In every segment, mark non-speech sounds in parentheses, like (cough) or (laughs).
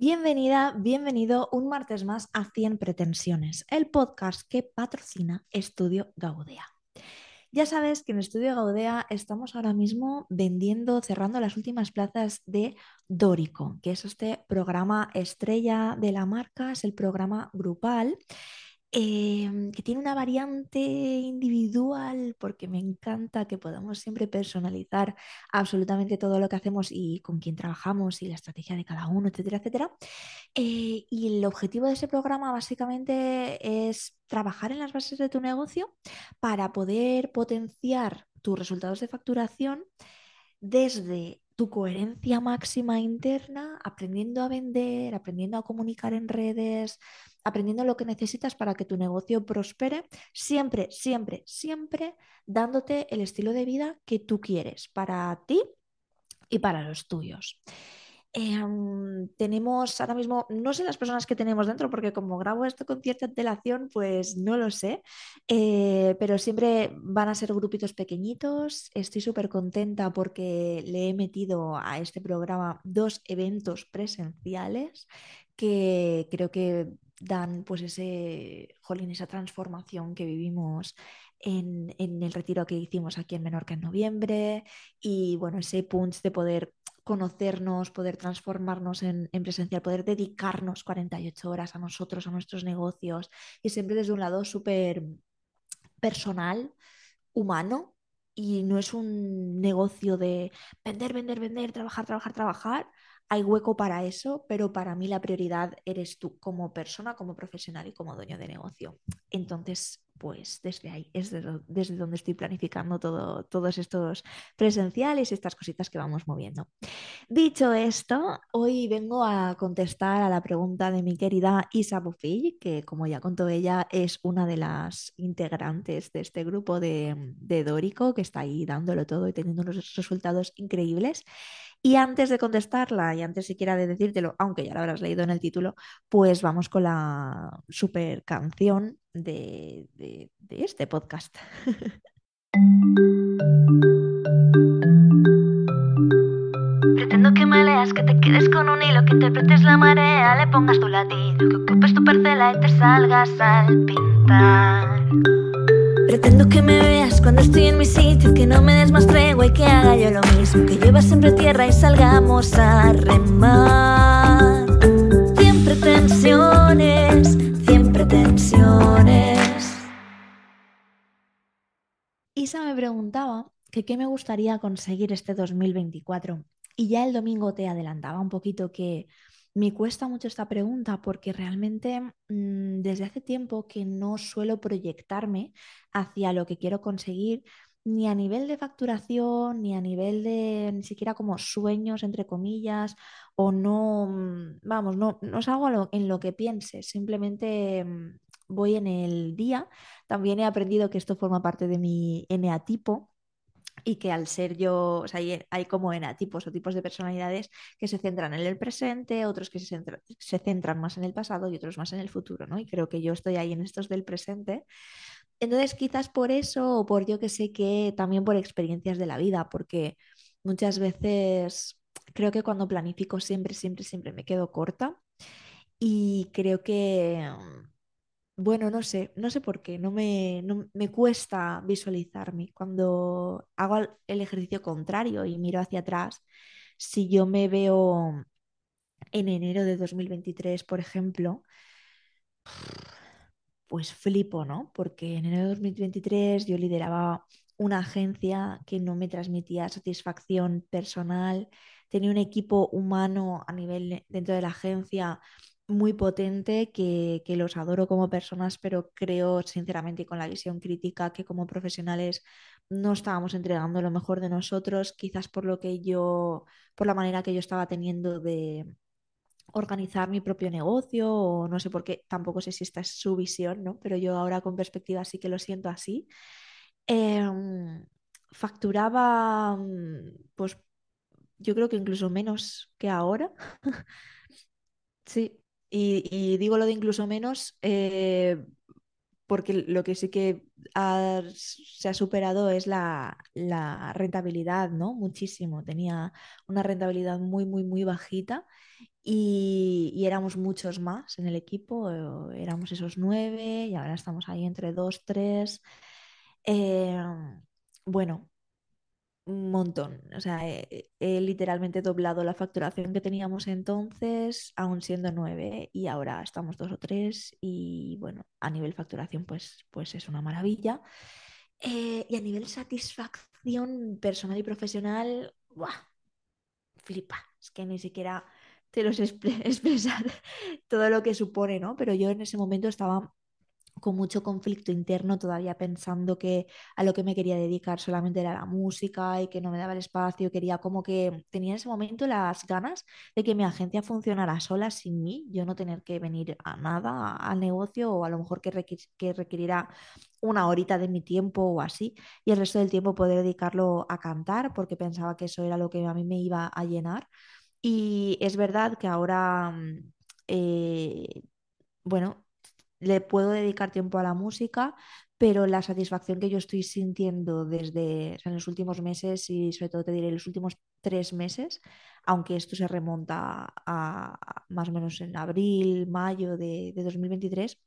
Bienvenida, bienvenido un martes más a 100 Pretensiones, el podcast que patrocina Estudio Gaudea. Ya sabes que en Estudio Gaudea estamos ahora mismo vendiendo, cerrando las últimas plazas de Dórico, que es este programa estrella de la marca, es el programa grupal Em, que tiene una variante individual porque me encanta que podamos siempre personalizar absolutamente todo lo que hacemos y con quién trabajamos y la estrategia de cada uno, etcétera, etcétera. Eh, y el objetivo de ese programa básicamente es trabajar en las bases de tu negocio para poder potenciar tus resultados de facturación desde tu coherencia máxima interna, aprendiendo a vender, aprendiendo a comunicar en redes, aprendiendo lo que necesitas para que tu negocio prospere, siempre, siempre, siempre dándote el estilo de vida que tú quieres para ti y para los tuyos. Em, tenemos ahora mismo, no sé las personas que tenemos dentro, porque como grabo esto con cierta antelación, pues no lo sé, eh, pero siempre van a ser grupitos pequeñitos. Estoy súper contenta porque le he metido a este programa dos eventos presenciales que creo que dan pues ese, jolín, esa transformación que vivimos en, en, el retiro que hicimos aquí en Menorca en noviembre y bueno, ese punch de poder conocernos, poder transformarnos en, en, presencial, poder dedicarnos 48 horas a nosotros, a nuestros negocios, y siempre desde un lado súper personal, humano, y no es un negocio de vender, vender, vender, trabajar, trabajar, trabajar. Hay hueco para eso, pero para mí la prioridad eres tú como persona, como profesional y como dueño de negocio. Entonces, pues desde ahí es desde, donde estoy planificando todo, todos estos presenciales estas cositas que vamos moviendo. Dicho esto, hoy vengo a contestar a la pregunta de mi querida Isa que como ya contó ella, es una de las integrantes de este grupo de, de Dórico, que está ahí dándolo todo y teniendo unos resultados increíbles. Y antes de contestarla y antes siquiera de decírtelo, aunque ya lo habrás leído en el título, pues vamos con la super canción de, de, de este podcast. (laughs) Pretendo que me leas, que te quedes con un hilo, que interpretes la marea, le pongas tu latido, que ocupes tu parcela y te salgas al pintar. Pretendo que me veas cuando estoy en mi sitio, que no me des más tregua y que haga yo lo mismo, que llevas siempre tierra y salgamos a remar. Cien pretensiones, cien pretensiones. Isa me preguntaba que qué me gustaría conseguir este 2024 y ya el domingo te adelantaba un poquito que me cuesta mucho esta pregunta porque realmente mmm, desde hace tiempo que no suelo proyectarme hacia lo que quiero conseguir ni a nivel de facturación, ni a nivel de ni siquiera como sueños, entre comillas, o no, mm, vamos, no, no es algo en lo que piense, simplemente mm, voy en el día. También he aprendido que esto forma parte de mi eneatipo, y que al ser yo, o sea, hay, hay como enatipos o tipos de personalidades que se centran en el presente, otros que se, se, centran más en el pasado y otros más en el futuro, ¿no? Y creo que yo estoy ahí en estos del presente. Entonces, quizás por eso o por yo que sé que también por experiencias de la vida, porque muchas veces creo que cuando planifico siempre, siempre, siempre me quedo corta y creo que bueno, no sé, no sé por qué, no me, no, me cuesta visualizarme. Cuando hago el ejercicio contrario y miro hacia atrás, si yo me veo en enero de 2023, por ejemplo, pues flipo, ¿no? Porque en enero de 2023 yo lideraba una agencia que no me transmitía satisfacción personal, tenía un equipo humano a nivel dentro de la agencia muy potente, que, los adoro como personas, pero creo sinceramente y con la visión crítica que como profesionales no estábamos entregando lo mejor de nosotros, quizás por lo que yo, por la manera que yo estaba teniendo de organizar mi propio negocio o no sé por qué, tampoco sé si esta es su visión, ¿no? Pero yo ahora con perspectiva sí que lo siento así. Eh, facturaba, mm, pues yo creo que incluso menos que ahora. (laughs) sí, y, digo lo de incluso menos, eh, porque lo que sí que se ha superado es la, rentabilidad, ¿no? Muchísimo. Tenía una rentabilidad muy, muy, muy bajita y, éramos muchos más en el equipo, éramos esos nueve y ahora estamos ahí entre dos, tres. Eh, bueno, un montón. O sea, he, literalmente doblado la facturación que teníamos entonces, aún siendo nueve, y ahora estamos dos o tres. Y bueno, a nivel facturación, pues, pues es una maravilla. Eh, y a nivel satisfacción personal y profesional, ¡buah! flipa. Es que ni siquiera te los (laughs) expre- expresar todo lo que supone, ¿no? Pero yo en ese momento estaba con mucho conflicto interno, todavía pensando que a lo que me quería dedicar solamente era la música y que no me daba el espacio, quería como que tenía en ese momento las ganas de que mi agencia funcionara sola sin mí, yo no tener que venir a nada al negocio o a lo mejor que, requis- que requerirá una horita de mi tiempo o así y el resto del tiempo poder dedicarlo a cantar porque pensaba que eso era lo que a mí me iba a llenar. Y es verdad que ahora, mm, eh, bueno, le puedo dedicar tiempo a la música, pero la satisfacción que yo estoy sintiendo desde en los últimos meses y sobre todo te diré los últimos tres meses, aunque esto se remonta a, a más o menos en abril, mayo de, de 2023,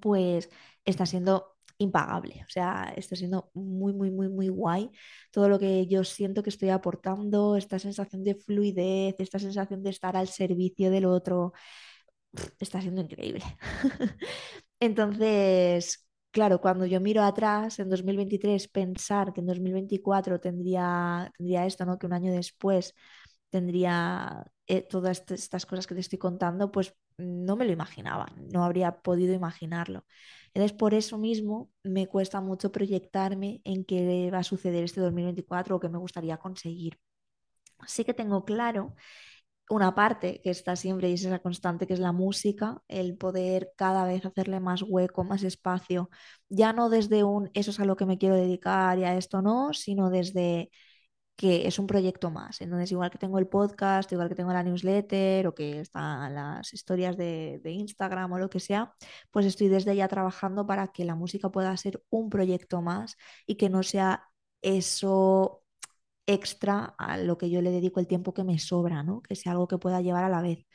pues está siendo impagable. O sea, está siendo muy, muy, muy, muy guay todo lo que yo siento que estoy aportando, esta sensación de fluidez, esta sensación de estar al servicio del otro está siendo increíble. (laughs) Entonces, claro, cuando yo miro atrás en 2023, pensar que en 2024 tendría, tendría esto, ¿no? Que un año después tendría eh, todas est- estas cosas que te estoy contando, pues no me lo imaginaba, no habría podido imaginarlo. Entonces, por eso mismo me cuesta mucho proyectarme en qué va a suceder este 2024 o qué me gustaría conseguir. Sí que tengo claro una parte que está siempre y es esa constante que es la música, el poder cada vez hacerle más hueco, más espacio, ya no desde un eso es a lo que me quiero dedicar y a esto no, sino desde que es un proyecto más. Entonces, igual que tengo el podcast, igual que tengo la newsletter o que están las historias de, de Instagram o lo que sea, pues estoy desde ya trabajando para que la música pueda ser un proyecto más y que no sea eso extra a lo que yo le dedico el tiempo que me sobra, ¿no? Que sea algo que pueda llevar a la vez.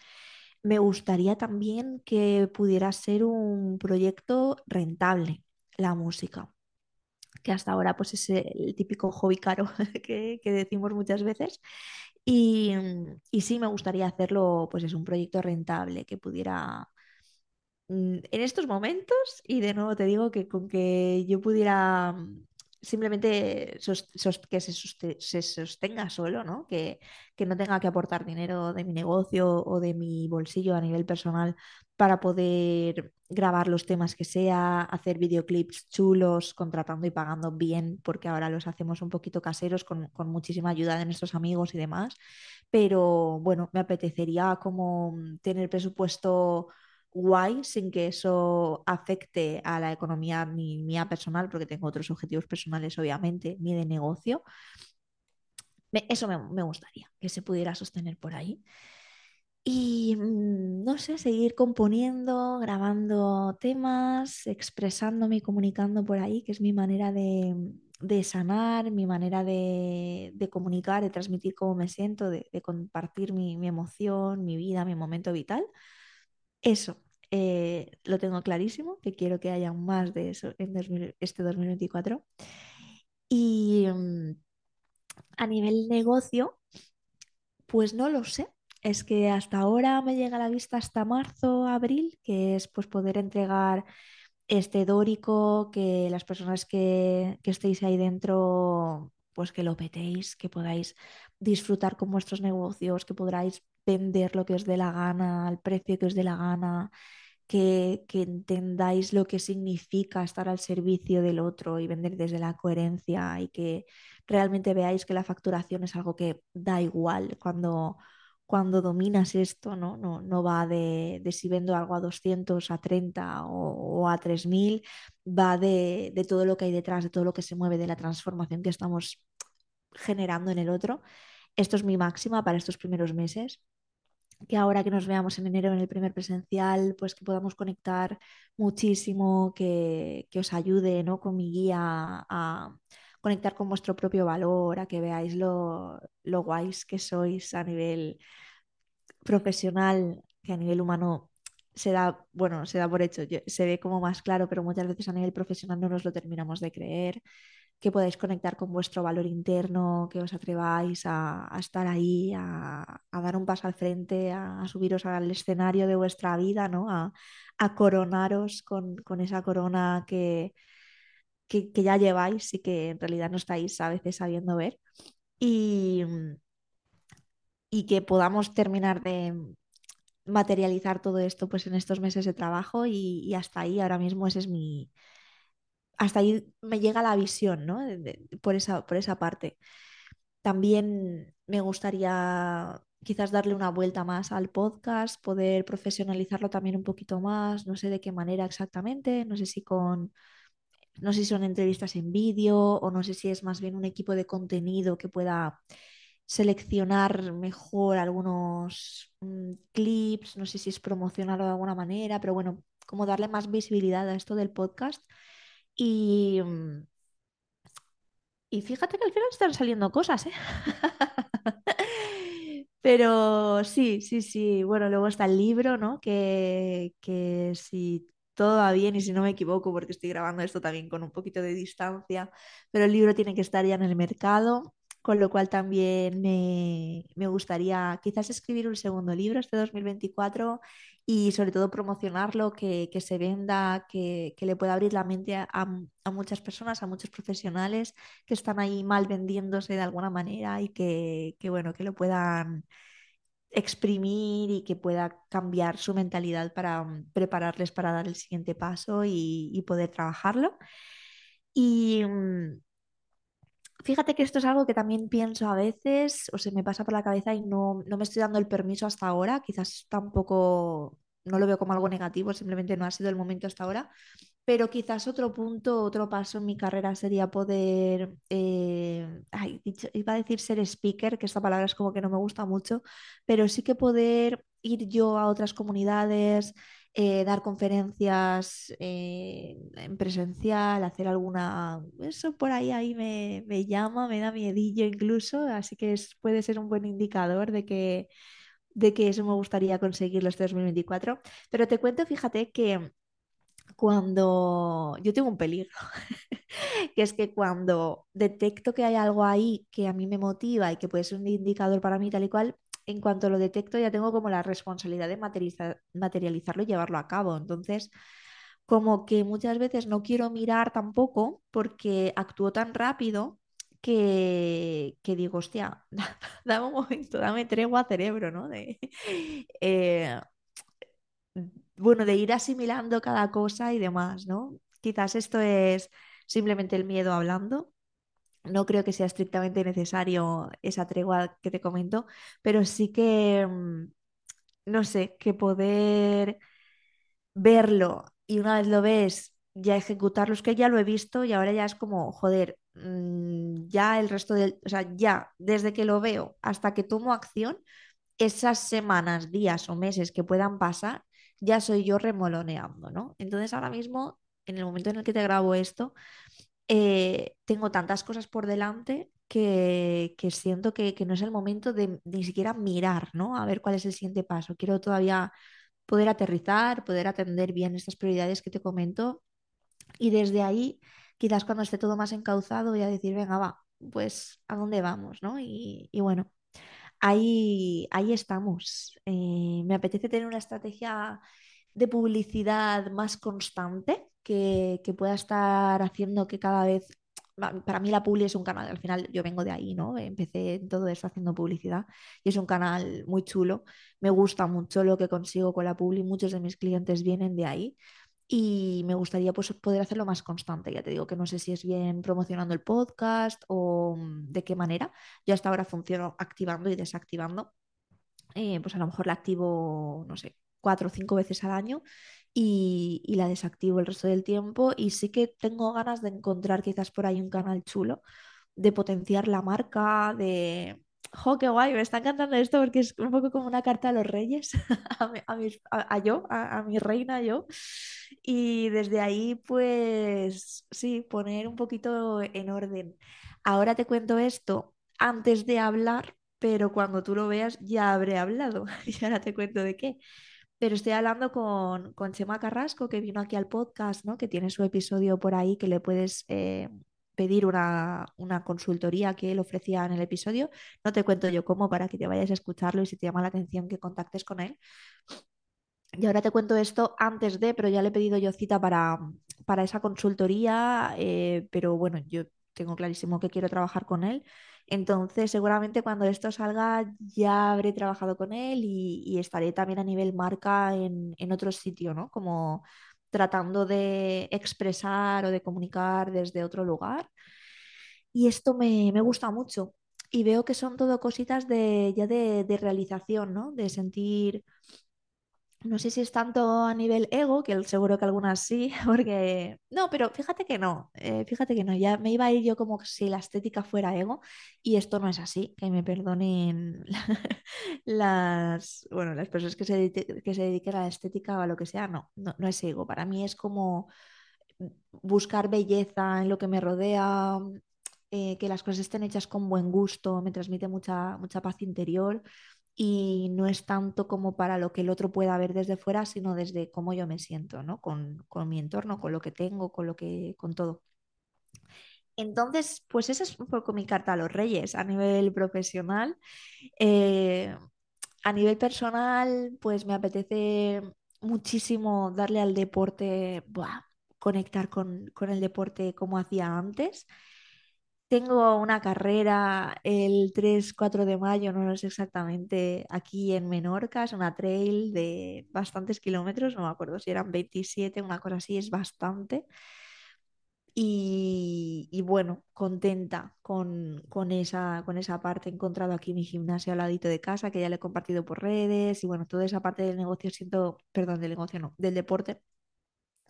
Me gustaría también que pudiera ser un proyecto rentable, la música, que hasta ahora pues es el típico hobby caro (laughs) que, decimos muchas veces. Y, sí me gustaría hacerlo, pues es un proyecto rentable que pudiera mm, en estos momentos, y de nuevo te digo que con que yo pudiera simplemente que se, soste- se sostenga solo, ¿no? Que, no tenga que aportar dinero de mi negocio o de mi bolsillo a nivel personal para poder grabar los temas que sea, hacer videoclips chulos, contratando y pagando bien, porque ahora los hacemos un poquito caseros con, con muchísima ayuda de nuestros amigos y demás. Pero bueno, me apetecería como tener presupuesto guay sin que eso afecte a la economía mía personal, porque tengo otros objetivos personales, obviamente, ni de negocio. Me- eso me, me gustaría, que se pudiera sostener por ahí. Y mm, no sé, seguir componiendo, grabando temas, expresándome y comunicando por ahí, que es mi manera de, de sanar, mi manera de, de comunicar, de transmitir cómo me siento, de, de compartir mi, mi emoción, mi vida, mi momento vital. Eso, eh, lo tengo clarísimo, que quiero que haya más de eso en 2000 este 2024. Y mm, a nivel negocio, pues no lo sé. Es que hasta ahora me llega a la vista hasta marzo, abril, que es pues poder entregar este dórico, que las personas que, que estéis ahí dentro, pues que lo petéis, que podáis disfrutar con vuestros negocios, que podáis vender lo que os dé la gana, al precio que os dé la gana, que, que entendáis lo que significa estar al servicio del otro y vender desde la coherencia y que realmente veáis que la facturación es algo que da igual cuando, cuando dominas esto, ¿no? No, no va de, de si vendo algo a 200, a 30 o, o a 3000, va de, de todo lo que hay detrás, de todo lo que se mueve, de la transformación que estamos generando en el otro. Esto es mi máxima para estos primeros meses que ahora que nos veamos en enero en el primer presencial, pues que podamos conectar muchísimo, que, que os ayude ¿no? con mi guía a conectar con vuestro propio valor, a que veáis lo, lo guays que sois a nivel profesional, que a nivel humano se da, bueno, se da por hecho, se ve como más claro, pero muchas veces a nivel profesional no nos lo terminamos de creer que podáis conectar con vuestro valor interno, que os atreváis a, a estar ahí, a, a, dar un paso al frente, a, a, subiros al escenario de vuestra vida, ¿no? a, coronaros con, con, esa corona que, que, ya lleváis y que en realidad no estáis a veces sabiendo ver. Y, y que podamos terminar de materializar todo esto pues en estos meses de trabajo y, hasta ahí ahora mismo ese es mi, hasta ahí me llega la visión, ¿no? Por, esa, por esa parte. También me gustaría quizás darle una vuelta más al podcast, poder profesionalizarlo también un poquito más, no sé de qué manera exactamente, no sé si con, no sé si son entrevistas en vídeo o no sé si es más bien un equipo de contenido que pueda seleccionar mejor algunos mmm, clips, no sé si es promocionarlo de alguna manera, pero bueno, como darle más visibilidad a esto del podcast y, mm, y fíjate que al final están saliendo cosas, ¿eh? (laughs) Pero sí, sí, sí. Bueno, luego está el libro, ¿no? Que, que si todo va bien y si no me equivoco, porque estoy grabando esto también con un poquito de distancia, pero el libro tiene que estar ya en el mercado con lo cual también me, me, gustaría quizás escribir un segundo libro este 2024 y sobre todo promocionarlo, que, que se venda, que, que, le pueda abrir la mente a, a, muchas personas, a muchos profesionales que están ahí mal vendiéndose de alguna manera y que, que bueno, que lo puedan exprimir y que pueda cambiar su mentalidad para um, prepararles para dar el siguiente paso y, poder trabajarlo. Y, um, Fíjate que esto es algo que también pienso a veces o se me pasa por la cabeza y no, no me estoy dando el permiso hasta ahora. Quizás tampoco, no lo veo como algo negativo, simplemente no ha sido el momento hasta ahora. Pero quizás otro punto, otro paso en mi carrera sería poder, eh, iba a decir ser speaker, que esta palabra es como que no me gusta mucho, pero sí que poder ir yo a otras comunidades, eh, dar conferencias eh, en presencial, hacer alguna... Eso por ahí, ahí me, me, llama, me da miedillo incluso, así que es, puede ser un buen indicador de que, de que eso me gustaría conseguirlo este 2024. Pero te cuento, fíjate que cuando yo tengo un peligro, (laughs) que es que cuando detecto que hay algo ahí que a mí me motiva y que puede ser un indicador para mí tal y cual, en cuanto lo detecto ya tengo como la responsabilidad de materializar, materializarlo y llevarlo a cabo. Entonces, como que muchas veces no quiero mirar tampoco porque actúo tan rápido que, que digo, hostia, (laughs) dame un momento, dame tregua cerebro, ¿no? De, eh, bueno, de ir asimilando cada cosa y demás, ¿no? Quizás esto es simplemente el miedo hablando, no creo que sea estrictamente necesario esa tregua que te comento, pero sí que, mm, no sé, que poder verlo y una vez lo ves, ya ejecutarlo, es que ya lo he visto y ahora ya es como, joder, mmm, ya el resto del, o sea, ya desde que lo veo hasta que tomo acción, esas semanas, días o meses que puedan pasar, ya soy yo remoloneando, ¿no? Entonces ahora mismo, en el momento en el que te grabo esto, eh, tengo tantas cosas por delante que, que siento que, que, no es el momento de, ni siquiera mirar, ¿no? A ver cuál es el siguiente paso. Quiero todavía poder aterrizar, poder atender bien estas prioridades que te comento y desde ahí, quizás cuando esté todo más encauzado, voy a decir, venga, va, pues a dónde vamos, ¿no? Y, y bueno, ahí, ahí estamos. Eh, me apetece tener una estrategia de publicidad más constante que, que, pueda estar haciendo que cada vez, para mí la Publi es un canal, al final yo vengo de ahí, ¿no? Empecé todo eso haciendo publicidad y es un canal muy chulo, me gusta mucho lo que consigo con la Publi, muchos de mis clientes vienen de ahí y me gustaría pues, poder hacerlo más constante. Ya te digo que no sé si es bien promocionando el podcast o mm, de qué manera. Yo hasta ahora funciono activando y desactivando. Eh, pues a lo mejor la activo, no sé, cuatro o cinco veces al año y, y, la desactivo el resto del tiempo. Y sí que tengo ganas de encontrar quizás por ahí un canal chulo, de potenciar la marca, de Jo, qué guay, me está encantando esto porque es un poco como una carta a los reyes, (laughs) a, mi- a a- yo, a, a mi reina yo. Y desde ahí, pues sí, poner un poquito en orden. Ahora te cuento esto antes de hablar, pero cuando tú lo veas ya habré hablado. (laughs) Y ahora te cuento de qué. Pero estoy hablando con, con Chema Carrasco, que vino aquí al podcast, ¿no? Que tiene su episodio por ahí que le puedes eh, pedir una, una consultoría que él ofrecía en el episodio. No te cuento yo cómo para que te vayas a escucharlo y si te llama la atención que contactes con él. Y ahora te cuento esto antes de, pero ya le he pedido yo cita para, para esa consultoría, eh, pero bueno, yo tengo clarísimo que quiero trabajar con él. Entonces, seguramente cuando esto salga ya habré trabajado con él y, y estaré también a nivel marca en, en otro sitio, ¿no? Como tratando de expresar o de comunicar desde otro lugar. Y esto me, me gusta mucho. Y veo que son todo cositas de, ya de, de realización, ¿no? De sentir no sé si es tanto a nivel ego, que seguro que algunas sí, (laughs) porque no, pero fíjate que no, eh, fíjate que no, ya me iba a ir yo como si la estética fuera ego y esto no es así, que me perdonen (laughs) las, bueno, las personas que se, que se dediquen a la estética o a lo que sea, no, no, no es ego, para mí es como buscar belleza en lo que me rodea, eh, que las cosas estén hechas con buen gusto, me transmite mucha, mucha paz interior y no es tanto como para lo que el otro pueda ver desde fuera, sino desde cómo yo me siento, ¿no? Con, con mi entorno, con lo que tengo, con lo que, con todo. Entonces, pues esa es un poco mi carta a los reyes a nivel profesional. Eh, a nivel personal, pues me apetece muchísimo darle al deporte, conectar con, con el deporte como hacía antes. Tengo una carrera el tres cuatro de mayo, no lo sé exactamente, aquí en Menorca, es una trail de bastantes kilómetros, no me acuerdo si eran 27, una cosa así, es bastante. Y, y bueno, contenta con, con esa, con esa parte. He encontrado aquí mi gimnasio al ladito de casa, que ya le he compartido por redes. Y bueno, toda esa parte del negocio siento, perdón, del negocio no, del deporte,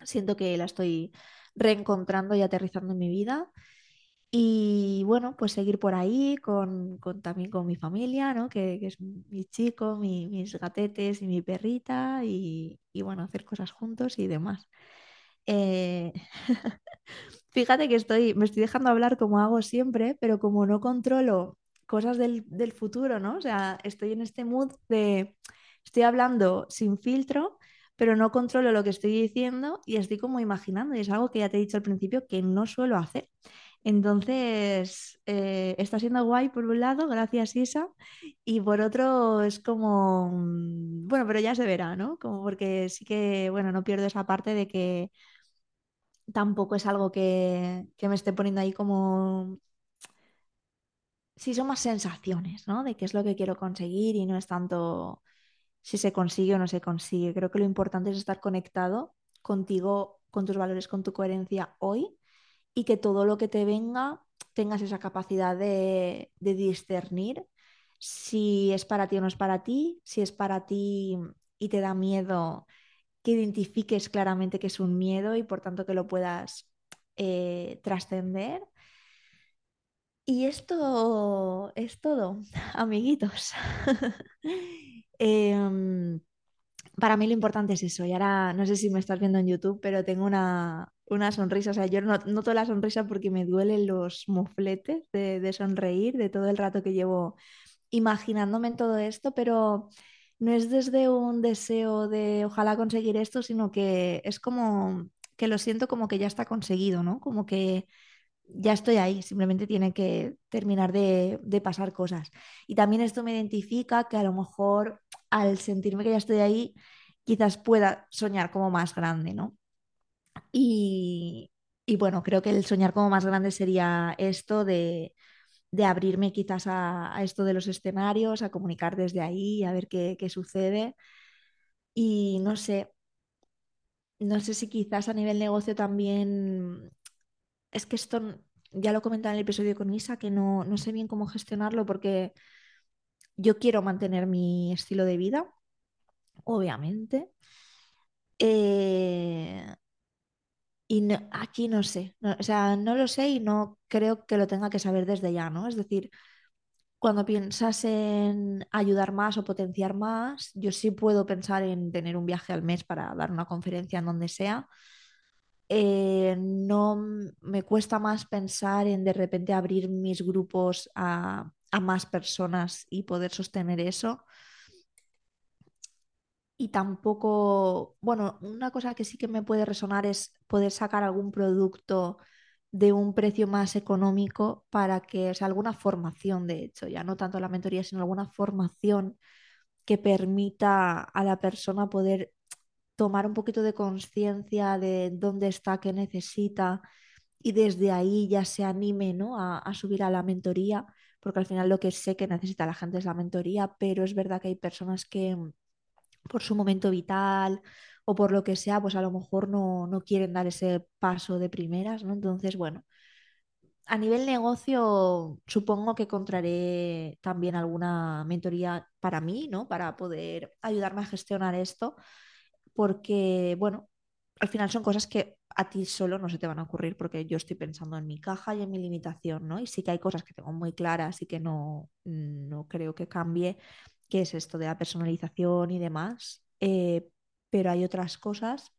siento que la estoy reencontrando y aterrizando en mi vida. Y bueno, pues seguir por ahí con, con- también con mi familia, ¿no? Que, que es mi chico, mi- mis gatetes y mi perrita. Y, y bueno, hacer cosas juntos y demás. Eh, (laughs) Fíjate que estoy, me estoy dejando hablar como hago siempre, pero como no controlo cosas del, del futuro, ¿no? O sea, estoy en este mood de, estoy hablando sin filtro, pero no controlo lo que estoy diciendo y estoy como imaginando, y es algo que ya te he dicho al principio que no suelo hacer. Entonces, eh, está siendo guay por un lado, gracias Isa, y por otro es como, mm, bueno, pero ya se verá, ¿no? Como porque sí que, bueno, no pierdo esa parte de que tampoco es algo que, que me esté poniendo ahí como... Sí, son más sensaciones, ¿no? De qué es lo que quiero conseguir y no es tanto si se consigue o no se consigue. Creo que lo importante es estar conectado contigo, con tus valores, con tu coherencia hoy y que todo lo que te venga tengas esa capacidad de, discernir si es para ti o no es para ti, si es para ti y te da miedo que identifiques claramente que es un miedo y por tanto que lo puedas eh, trascender. Y esto es todo, (laughs) amiguitos. (laughs) Em, para mí lo importante es eso. Y ahora no sé si me estás viendo en YouTube, pero tengo una, una sonrisa. O sea, yo no, noto la sonrisa porque me duelen los mofletes de, de sonreír, de todo el rato que llevo imaginándome en todo esto, pero no es desde un deseo de ojalá conseguir esto, sino que es como que lo siento como que ya está conseguido, ¿no? Como que ya estoy ahí, simplemente tiene que terminar de, de pasar cosas. Y también esto me identifica que a lo mejor al sentirme que ya estoy ahí, quizás pueda soñar como más grande, ¿no? Y, y bueno, creo que el soñar como más grande sería esto de de abrirme quizás a, a esto de los escenarios, a comunicar desde ahí, a ver qué, qué sucede. Y no sé, no sé si quizás a nivel negocio también, es que esto ya lo comentaba en el episodio con Isa, que no, no sé bien cómo gestionarlo porque yo quiero mantener mi estilo de vida, obviamente. Eh, y aquí no sé, no- o sea, no lo sé y no creo que lo tenga que saber desde ya, ¿no? Es decir, Cuando piensas en ayudar más o potenciar más, yo sí puedo pensar en tener un viaje al mes para dar una conferencia en donde sea. Eh, no me cuesta más pensar en de repente abrir mis grupos a, a más personas y poder sostener eso. Y tampoco, bueno, una cosa que sí que me puede resonar es poder sacar algún producto de un precio más económico para que, o sea, alguna formación, de hecho, ya no tanto la mentoría, sino alguna formación que permita a la persona poder tomar un poquito de conciencia de dónde está, qué necesita y desde ahí ya se anime, ¿no? a, a subir a la mentoría, porque al final lo que sé que necesita la gente es la mentoría, pero es verdad que hay personas que por su momento vital o por lo que sea, pues a lo mejor no, no quieren dar ese paso de primeras, ¿no? Entonces, bueno, a nivel negocio, supongo que encontraré también alguna mentoría para mí, ¿no? Para poder ayudarme a gestionar esto, porque, bueno, al final son cosas que a ti solo no se te van a ocurrir, porque yo estoy pensando en mi caja y en mi limitación, ¿no? Y sí que hay cosas que tengo muy claras y que no, no creo que cambie, que es esto de la personalización y demás, eh, pero hay otras cosas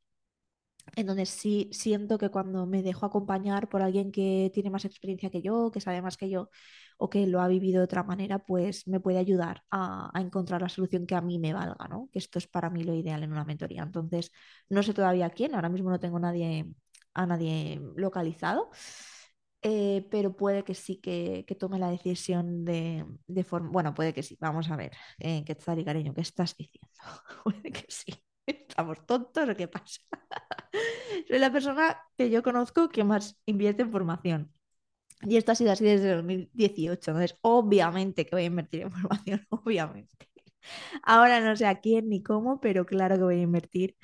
en donde sí siento que cuando me dejo acompañar por alguien que tiene más experiencia que yo, que sabe más que yo o que lo ha vivido de otra manera, pues me puede ayudar a, a encontrar la solución que a mí me valga, ¿no? Que esto es para mí lo ideal en una mentoría. Entonces, no sé todavía quién, ahora mismo no tengo nadie, a nadie localizado. Eh, pero puede que sí que, tome la decisión de, de forma. Bueno, puede que sí. Vamos a ver, eh, ¿qué tal, cariño? ¿Qué estás diciendo? (laughs) puede que sí. (laughs) ¿Estamos tontos o qué pasa? (laughs) Soy la persona que yo conozco que más invierte en formación. Y esto ha sido así desde 2018. Entonces, obviamente que voy a invertir en formación, obviamente. Ahora no sé a quién ni cómo, pero claro que voy a invertir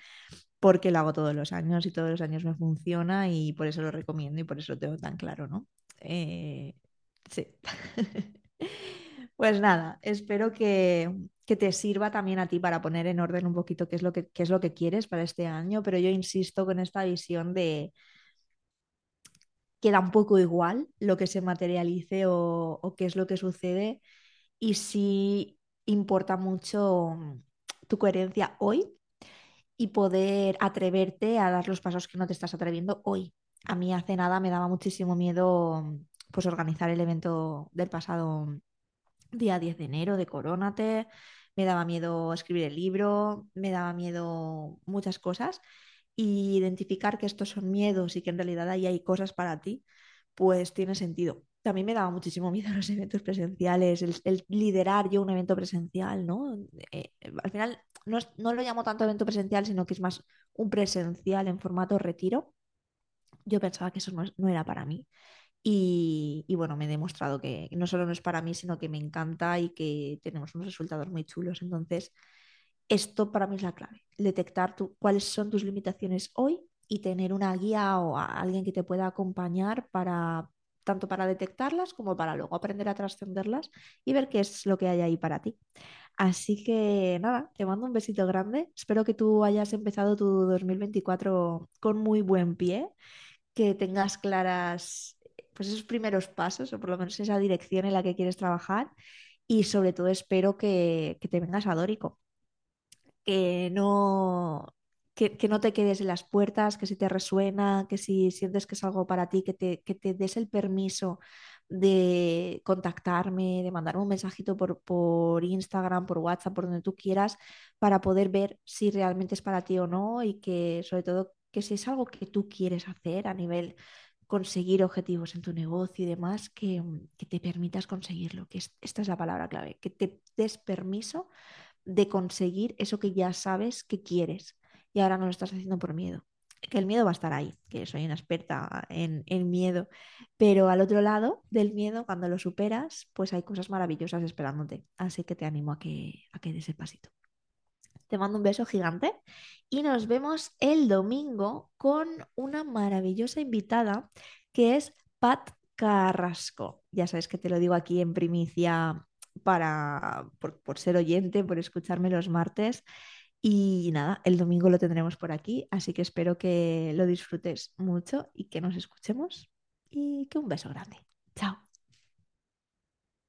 porque lo hago todos los años y todos los años me funciona y por eso lo recomiendo y por eso lo tengo tan claro, ¿no? Eh, sí. (laughs) Pues nada, espero que, que te sirva también a ti para poner en orden un poquito qué es lo que, qué es lo que quieres para este año, pero yo insisto con esta visión de que da un poco igual lo que se materialice o, o qué es lo que sucede y sí importa mucho tu coherencia hoy y poder atreverte a dar los pasos que no te estás atreviendo hoy. A mí hace nada me daba muchísimo miedo pues organizar el evento del pasado día 10 de enero de Corónate, me daba miedo escribir el libro, me daba miedo muchas cosas y identificar que estos son miedos y que en realidad ahí hay cosas para ti, pues tiene sentido. También me daba muchísimo (laughs) miedo los eventos presenciales, el, el liderar yo un evento presencial, ¿no? Eh, al final no, no lo llamo tanto evento presencial, sino que es más un presencial en formato retiro. Yo pensaba que eso no, no era para mí. Y, y bueno, me he demostrado que no solo no es para mí, sino que me encanta y que tenemos unos resultados muy chulos. Entonces, esto para mí es la clave, detectar tu- cuáles son tus limitaciones hoy y tener una guía o a alguien que te pueda acompañar para tanto para detectarlas como para luego aprender a trascenderlas y ver qué es lo que hay ahí para ti. Así que nada, te mando un besito grande. Espero que tú hayas empezado tu 2024 con muy buen pie que tengas claras pues esos primeros pasos o por lo menos esa dirección en la que quieres trabajar y sobre todo espero que, que te vengas a Dórico, que no, que, no te quedes en las puertas, que si te resuena, que si sientes que es algo para ti, que te, que te des el permiso de contactarme, de mandarme un mensajito por, por Instagram, por WhatsApp, por donde tú quieras, para poder ver si realmente es para ti o no y que sobre todo que si es algo que tú quieres hacer a nivel conseguir objetivos en tu negocio y demás, que, que te permitas conseguirlo, que es- esta es la palabra clave, que te des permiso de conseguir eso que ya sabes que quieres y ahora no lo estás haciendo por miedo. Que el miedo va a estar ahí, que soy una experta en, en miedo, pero al otro lado del miedo, cuando lo superas, pues hay cosas maravillosas esperándote. Así que te animo a que, a que des el pasito. Te mando un beso gigante y nos vemos el domingo con una maravillosa invitada que es Pat Carrasco. Ya sabes que te lo digo aquí en primicia para, por, por ser oyente, por escucharme los martes. Y nada, el domingo lo tendremos por aquí, así que espero que lo disfrutes mucho y que nos escuchemos y que un beso grande. Chao.